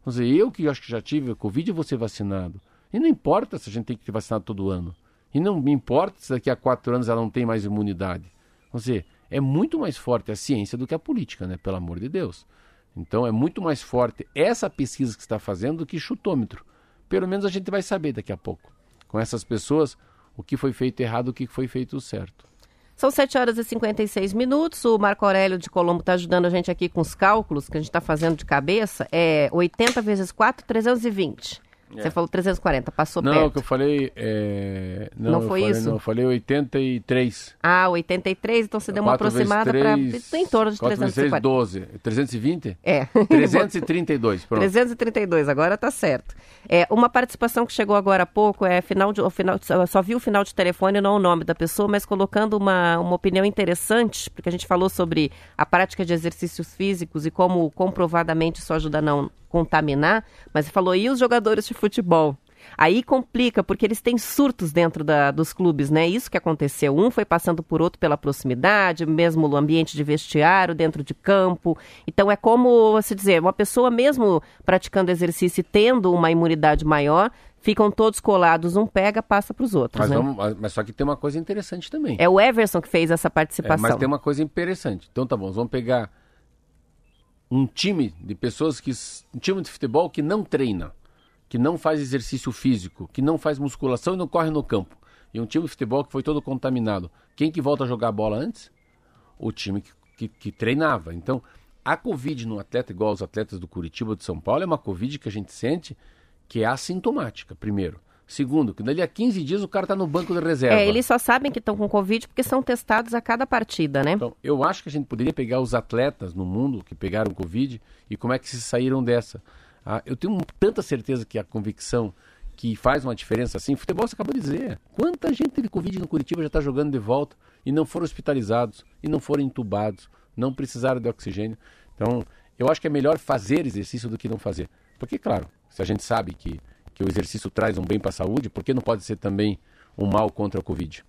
Vamos dizer, eu que acho que já tive a Covid, vou ser vacinado. E não importa se a gente tem que ser vacinado todo ano. E não me importa se daqui a quatro anos ela não tem mais imunidade. Vamos dizer, é muito mais forte a ciência do que a política, né? Pelo amor de Deus. Então é muito mais forte essa pesquisa que está fazendo do que chutômetro. Pelo menos a gente vai saber daqui a pouco, com essas pessoas, o que foi feito errado o que foi feito certo. São 7 horas e 56 minutos. O Marco Aurélio de Colombo está ajudando a gente aqui com os cálculos que a gente está fazendo de cabeça. É 80 vezes 4, 320. É. Você falou 340, passou não, perto. Não, que eu falei. É... Não, não foi falei, isso? Não, eu falei 83. Ah, 83, então você deu uma aproximada para em torno de 4 340. 12. 320? É. 332, pronto. 332, agora tá certo. É, uma participação que chegou agora há pouco é final de. Final, só vi o final de telefone, não o nome da pessoa, mas colocando uma, uma opinião interessante, porque a gente falou sobre a prática de exercícios físicos e como comprovadamente isso ajuda não contaminar, mas falou, e os jogadores de futebol? Aí complica, porque eles têm surtos dentro da, dos clubes, né? Isso que aconteceu. Um foi passando por outro pela proximidade, mesmo no ambiente de vestiário, dentro de campo. Então é como, se dizer, uma pessoa mesmo praticando exercício e tendo uma imunidade maior, ficam todos colados, um pega, passa para os outros. Mas, né? vamos, mas, só que tem uma coisa interessante também. É o Everson que fez essa participação. É, mas tem uma coisa interessante. Então tá bom, vamos pegar um time de pessoas que. um time de futebol que não treina, que não faz exercício físico, que não faz musculação e não corre no campo. E um time de futebol que foi todo contaminado. Quem que volta a jogar bola antes? O time que, que, que treinava. Então, a Covid no atleta, igual aos atletas do Curitiba de São Paulo, é uma Covid que a gente sente que é assintomática, primeiro. Segundo, que dali a 15 dias o cara está no banco de reserva. É, eles só sabem que estão com Covid porque são testados a cada partida, né? Então, eu acho que a gente poderia pegar os atletas no mundo que pegaram Covid e como é que se saíram dessa. Ah, eu tenho tanta certeza que a convicção que faz uma diferença assim, futebol você acabou de dizer. Quanta gente teve Covid no Curitiba já está jogando de volta e não foram hospitalizados, e não foram entubados, não precisaram de oxigênio. Então, eu acho que é melhor fazer exercício do que não fazer. Porque, claro, se a gente sabe que que o exercício traz um bem para a saúde, por que não pode ser também um mal contra a Covid?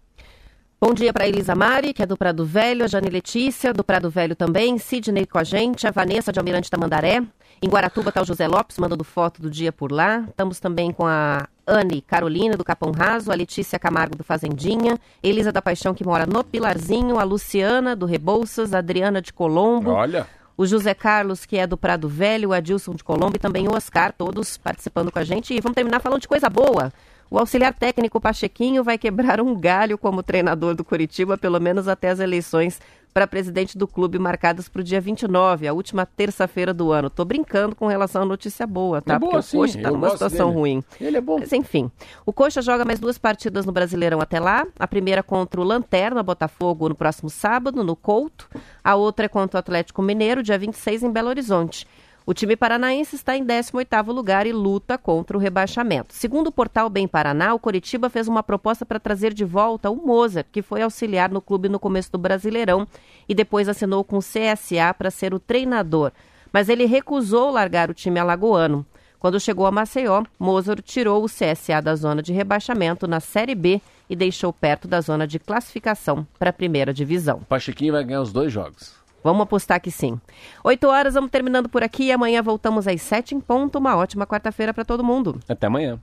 Bom dia para Elisa Mari, que é do Prado Velho, a Jane Letícia, do Prado Velho também, Sidney com a gente, a Vanessa de Almirante Tamandaré. Em Guaratuba está o José Lopes, mandando foto do dia por lá. Estamos também com a Anne Carolina, do Capão Raso, a Letícia Camargo, do Fazendinha, Elisa da Paixão, que mora no Pilarzinho, a Luciana, do Rebouças, a Adriana de Colombo. Olha! O José Carlos, que é do Prado Velho, o Adilson de Colombo e também o Oscar, todos participando com a gente. E vamos terminar falando de coisa boa. O auxiliar técnico Pachequinho vai quebrar um galho como treinador do Curitiba, pelo menos até as eleições para presidente do clube marcadas para o dia 29, a última terça-feira do ano. Tô brincando com relação à notícia boa, tá? É boa, Porque sim. o Coxa está numa situação dele. ruim. Ele é bom. Mas enfim, o Coxa joga mais duas partidas no Brasileirão até lá. A primeira contra o Lanterna, Botafogo, no próximo sábado, no Couto. A outra é contra o Atlético Mineiro, dia 26, em Belo Horizonte. O time paranaense está em 18º lugar e luta contra o rebaixamento. Segundo o portal Bem Paraná, o Coritiba fez uma proposta para trazer de volta o Mozart, que foi auxiliar no clube no começo do Brasileirão e depois assinou com o CSA para ser o treinador. Mas ele recusou largar o time alagoano. Quando chegou a Maceió, Mozart tirou o CSA da zona de rebaixamento na Série B e deixou perto da zona de classificação para a primeira divisão. O Pachequinho vai ganhar os dois jogos. Vamos apostar que sim. 8 horas, vamos terminando por aqui. Amanhã voltamos às 7 em ponto. Uma ótima quarta-feira para todo mundo. Até amanhã.